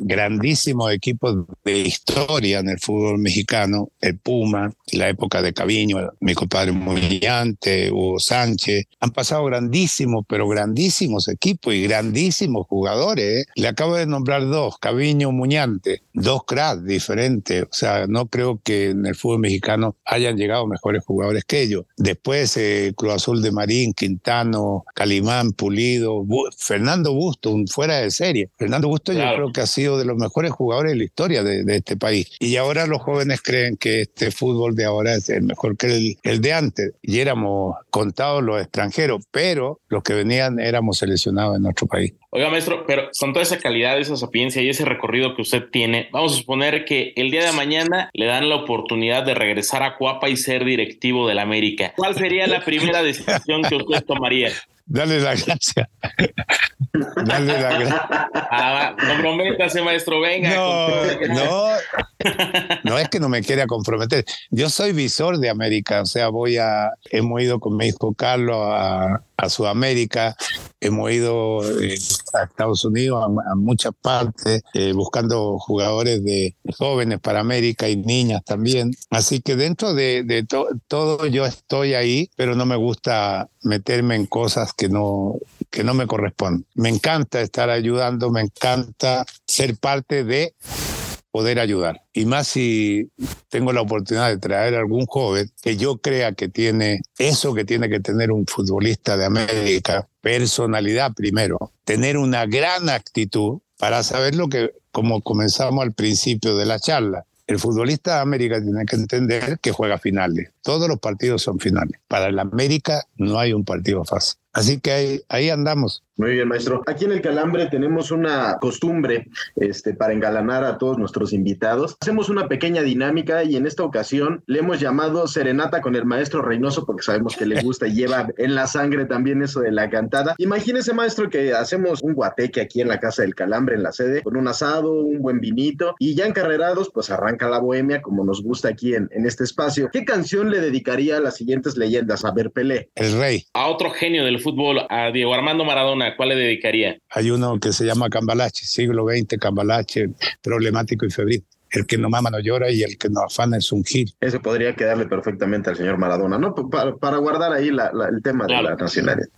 grandísimos equipos de historia en el fútbol mexicano, el Puma, la época de Caviño, mi compadre Muñante, Hugo Sánchez, han pasado grandísimos, pero grandísimos equipos y grandísimos jugadores. ¿eh? Le acabo de nombrar dos, Caviño, Muñante, dos cracks diferentes. O sea, no creo que en el fútbol mexicano hayan llegado mejores jugadores que ellos. Después, eh, Cruz Azul de Marín, Quintano, Calimán, Pulido, Bu- Fernando Busto, un fuera de serie. Fernando Busto yo Claro. creo que ha sido de los mejores jugadores de la historia de, de este país. Y ahora los jóvenes creen que este fútbol de ahora es el mejor que el, el de antes. Y éramos contados los extranjeros, pero los que venían éramos seleccionados en nuestro país. Oiga, maestro, pero con toda esa calidad, esa sapiencia y ese recorrido que usted tiene, vamos a suponer que el día de mañana le dan la oportunidad de regresar a Cuapa y ser directivo del América. ¿Cuál sería la primera decisión que usted tomaría? Dale la gracia. Dale la gracia. Ah, va, comprométase, maestro, venga. No, no, no es que no me quiera comprometer. Yo soy visor de América, o sea, voy a, hemos ido con mi hijo Carlos a, Sudamérica, hemos ido eh, a Estados Unidos, a, muchas partes, eh, buscando jugadores de jóvenes para América y niñas también. Así que dentro de, de to- todo yo estoy ahí, pero no me gusta meterme en cosas que no, que no me corresponden. Me encanta estar ayudando, me encanta ser parte de poder ayudar. Y más si tengo la oportunidad de traer a algún joven que yo crea que tiene eso que tiene que tener un futbolista de América, personalidad primero, tener una gran actitud para saber lo que, como comenzamos al principio de la charla, el futbolista de América tiene que entender que juega finales. Todos los partidos son finales. Para el América no hay un partido fácil. Así que ahí, ahí andamos. Muy bien, maestro. Aquí en el Calambre tenemos una costumbre este, para engalanar a todos nuestros invitados. Hacemos una pequeña dinámica y en esta ocasión le hemos llamado Serenata con el maestro Reynoso porque sabemos que le gusta y lleva en la sangre también eso de la cantada. Imagínese, maestro, que hacemos un guateque aquí en la Casa del Calambre, en la sede, con un asado, un buen vinito y ya encarrerados, pues arranca la bohemia como nos gusta aquí en, en este espacio. ¿Qué canción le dedicaría a las siguientes leyendas? A ver, Pelé. El rey. A otro genio del fútbol, a Diego Armando Maradona, ¿cuál le dedicaría? Hay uno que se llama Cambalache, siglo XX, Cambalache, problemático y febril. El que no mama no llora y el que no afana es un gil. Ese podría quedarle perfectamente al señor Maradona, ¿no? Para, para guardar ahí la- la- el tema de la nacionalidad.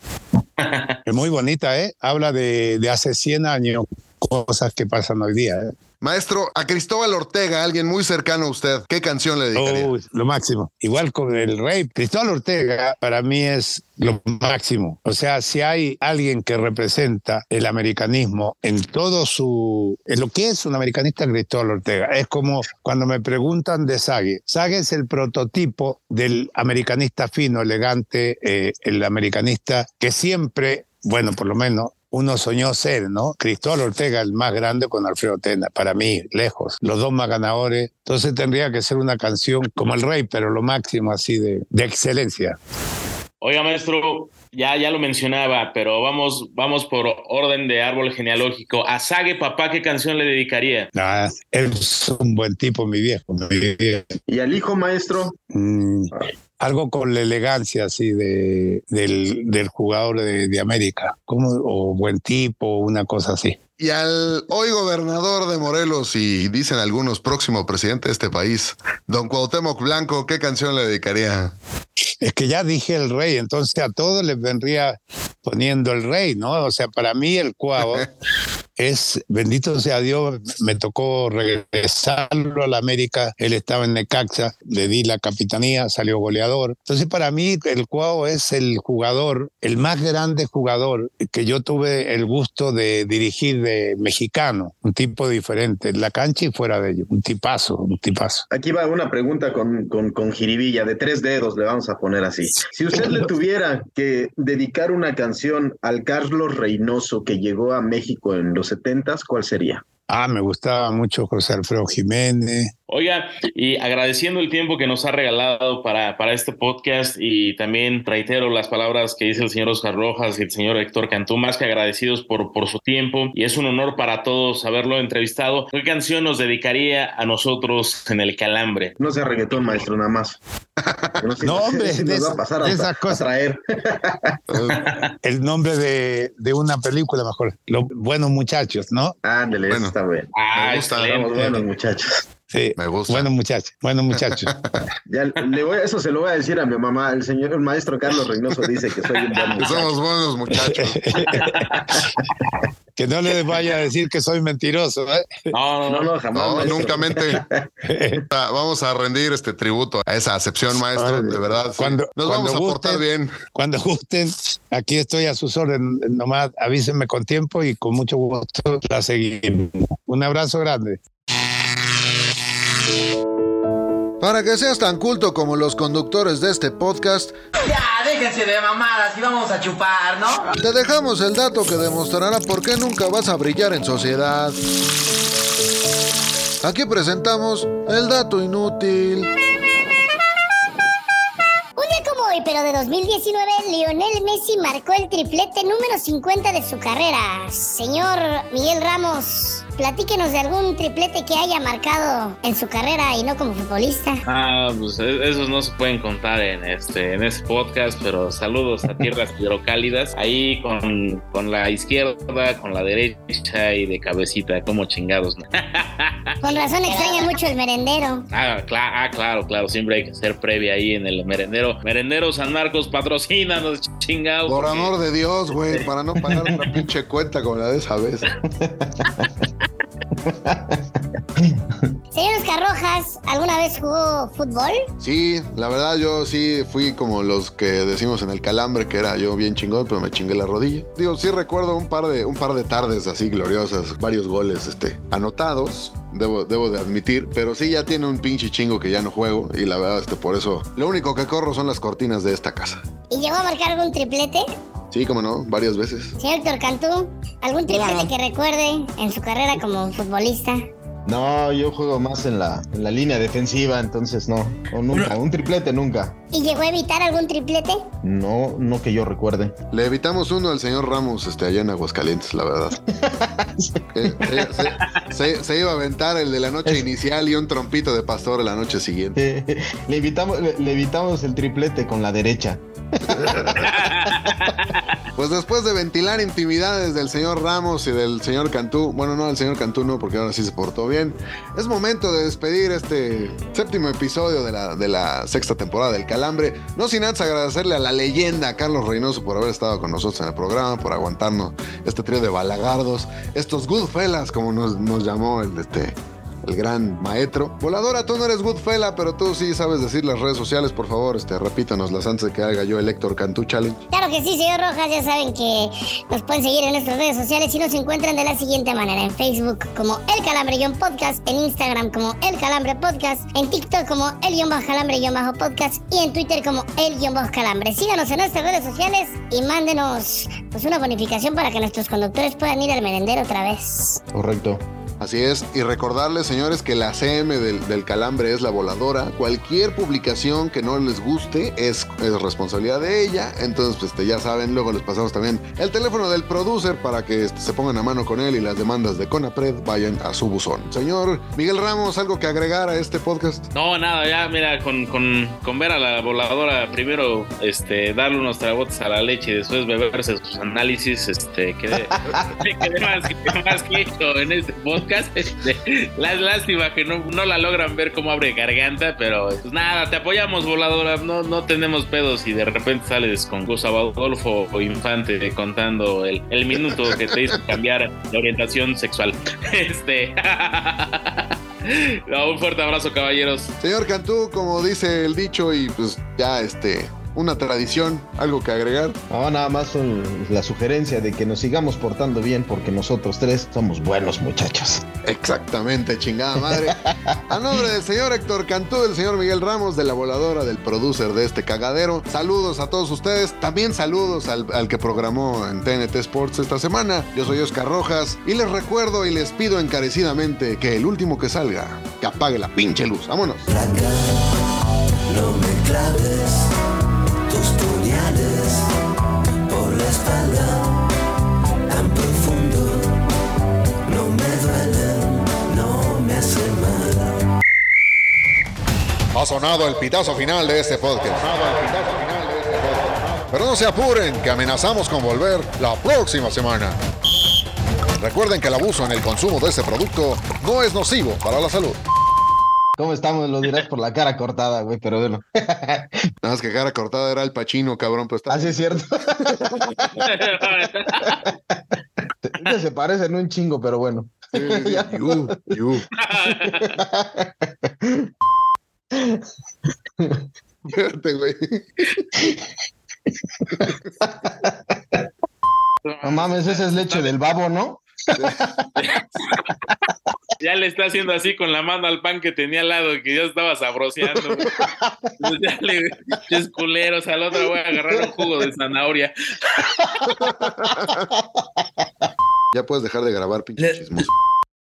Es muy bonita, ¿eh? Habla de, de hace 100 años, cosas que pasan hoy día. ¿eh? Maestro, a Cristóbal Ortega, alguien muy cercano a usted, ¿qué canción le dedicaría? Lo máximo. Igual con el rey. Cristóbal Ortega para mí es lo máximo. O sea, si hay alguien que representa el americanismo en todo su... En lo que es un americanista, Cristóbal Ortega. Es como cuando me preguntan de Sague. Sague es el prototipo del americanista fino, elegante, eh, el americanista que siempre, bueno, por lo menos uno soñó ser, ¿no? Cristóbal Ortega, el más grande con Alfredo Tena, para mí, lejos, los dos más ganadores. Entonces tendría que ser una canción como El Rey, pero lo máximo así de, de excelencia. Oiga, maestro, ya, ya lo mencionaba, pero vamos, vamos por orden de árbol genealógico. A Sage, papá, ¿qué canción le dedicaría? Ah, es un buen tipo, mi viejo. mi viejo. ¿Y al hijo maestro? Mm, algo con la elegancia así de, del, del jugador de, de América, como, o buen tipo, una cosa así. Y al hoy gobernador de Morelos y dicen algunos próximo presidente de este país, don Cuauhtémoc Blanco, ¿qué canción le dedicaría? Es que ya dije el rey, entonces a todos les vendría poniendo el rey, ¿no? O sea, para mí el cuavo es, bendito sea Dios, me tocó regresarlo a la América, él estaba en Necaxa, le di la capitanía, salió goleador. Entonces para mí el cuavo es el jugador, el más grande jugador que yo tuve el gusto de dirigir de mexicano, un tipo diferente, en la cancha y fuera de ello, un tipazo, un tipazo. Aquí va una pregunta con, con, con de tres dedos le vamos a poner así. Si usted le tuviera que dedicar una canción al Carlos Reynoso que llegó a México en los setentas, ¿cuál sería? Ah, me gustaba mucho José Alfredo Jiménez. Oiga, y agradeciendo el tiempo que nos ha regalado para, para este podcast y también reitero las palabras que dice el señor Oscar Rojas y el señor Héctor Cantú, más que agradecidos por, por su tiempo y es un honor para todos haberlo entrevistado. ¿Qué canción nos dedicaría a nosotros en el calambre? No sea reggaetón, maestro, nada más. No, sé No, si- hombre, si de nos va a esa- pasar de a, esas a cosas. traer. El nombre de, de una película mejor, Los Buenos Muchachos, ¿no? Ándele, Bueno. está bien. Ah. Estamos buenos, muchachos. Sí, Me gusta. buenos muchachos, buenos muchachos. Ya le voy, eso se lo voy a decir a mi mamá. El señor, el maestro Carlos Reynoso dice que soy un buen muchacho. somos buenos muchachos. que no le vaya a decir que soy mentiroso, ¿eh? No, no, No, jamás. No, maestro. nunca mente. Vamos a rendir este tributo a esa acepción, maestro, de verdad. sí. Cuando- Nos cuando vamos a portar bien. Cuando gusten, aquí estoy a sus órdenes. Nomás avísenme con tiempo y con mucho gusto la seguimos. Un abrazo grande. Para que seas tan culto como los conductores de este podcast, Ya, déjense de mamadas y vamos a chupar, ¿no? te dejamos el dato que demostrará por qué nunca vas a brillar en sociedad. Aquí presentamos el dato inútil. Un día como hoy, pero de 2019, Lionel Messi marcó el triplete número 50 de su carrera. Señor Miguel Ramos, platíquenos de algún triplete que haya marcado en su carrera y no como futbolista. Ah, pues e- esos no se pueden contar en este, en este podcast, pero saludos a tierras hidrocálidas. Ahí con, con la izquierda, con la derecha y de cabecita, como chingados. ¿no? Con razón extraña mucho el merendero. Ah, cla- ah, claro, claro, siempre hay que ser previa ahí en el merendero. Merendero San Marcos, patrocínanos, chingados. Por amor de Dios, güey, para no pagar una pinche cuenta como la de esa vez. Señor Oscar Rojas, ¿alguna vez jugó fútbol? Sí, la verdad yo sí fui como los que decimos en el calambre que era yo bien chingón, pero me chingué la rodilla. Digo, sí recuerdo un par de un par de tardes así gloriosas, varios goles este anotados, debo debo de admitir, pero sí ya tiene un pinche chingo que ya no juego y la verdad este por eso lo único que corro son las cortinas de esta casa. ¿Y llegó a marcar algún triplete? Sí, como no, varias veces. Señor Héctor Cantú, ¿algún triplete Claro. que recuerde en su carrera como futbolista? No, yo juego más en la, en la línea defensiva, entonces no. O nunca, un triplete nunca. ¿Y llegó a evitar algún triplete? No, no que yo recuerde. Le evitamos uno al señor Ramos este, allá en Aguascalientes, la verdad. Eh, eh, se, se- se iba a aventar el de la noche inicial y un trompito de pastor la noche siguiente. le, evitamos, le, le evitamos el triplete con la derecha. Pues después de ventilar intimidades del señor Ramos y del señor Cantú, bueno, no, el señor Cantú no, porque ahora sí se portó bien, es momento de despedir este séptimo episodio de la, de la sexta temporada del Calambre. No sin antes agradecerle a la leyenda Carlos Reynoso por haber estado con nosotros en el programa, por aguantarnos este trío de balagardos, estos Goodfellas, como nos, nos llamó el, este, el gran maestro. Voladora, tú no eres Goodfella, pero tú sí sabes decir las redes sociales, por favor, este, repítanoslas antes de que haga yo el Héctor Cantú Challenge. Claro que sí, señor Rojas, ya saben que nos pueden seguir en nuestras redes sociales y nos encuentran de la siguiente manera. En Facebook como El Calambre-Podcast, en Instagram como El Calambre Podcast, en TikTok como El-Calambre-Podcast y en Twitter como El-Calambre. Síganos en nuestras redes sociales y mándenos pues una bonificación para que nuestros conductores puedan ir al merendero otra vez. Correcto. Así es, y recordarles, señores, que la CM del, calambre es la voladora. Cualquier publicación que no les guste es, es responsabilidad de ella. Entonces, pues, este, ya saben, luego les pasamos también el teléfono del producer para que este, se pongan a mano con él y las demandas de Conapred vayan a su buzón. Señor Miguel Ramos, ¿algo que agregar a este podcast? No, nada, ya mira, con, con, con ver a la voladora primero este, darle unos tragotes a la leche y después beberse sus análisis, este, quedé, quedé más, más quieto en este podcast. Este, la lástima que no, no la logran ver cómo abre garganta, pero pues nada, te apoyamos, voladora, no, no tenemos pedos y de repente sales con Gustavo Adolfo o Infante contando el, el minuto que te hizo cambiar de orientación sexual. Este. No, un fuerte abrazo, caballeros. Señor Cantú, como dice el dicho, y pues ya este, una tradición, algo que agregar. No, nada más un- la sugerencia de que nos sigamos portando bien porque nosotros tres somos buenos muchachos. Exactamente, chingada madre. A nombre del señor Héctor Cantú, del señor Miguel Ramos, de la voladora, del producer de este cagadero. Saludos a todos ustedes. También saludos al, al que programó en TNT Sports esta semana. Yo soy Oscar Rojas y les recuerdo y les pido encarecidamente que el último que salga, que apague la pinche luz. Vámonos. No me claves Ha sonado el pitazo final de este podcast. Pero no se apuren, que amenazamos con volver la próxima semana. Recuerden que el abuso en el consumo de este producto no es nocivo para la salud. ¿Cómo estamos? Lo dirás por la cara cortada, güey, pero bueno. Nada más que cara cortada era el pachino, cabrón, pero está. Así es cierto. Se parecen un chingo, pero bueno. You, you. Fíjate, güey. No mames, esa es leche del babo, ¿no? Ya le está haciendo así con la mano al pan que tenía al lado, que ya estaba sabroseando. Entonces, ya le es culeros, al otro voy a agarrar un jugo de zanahoria. Ya puedes dejar de grabar, pinche chismoso.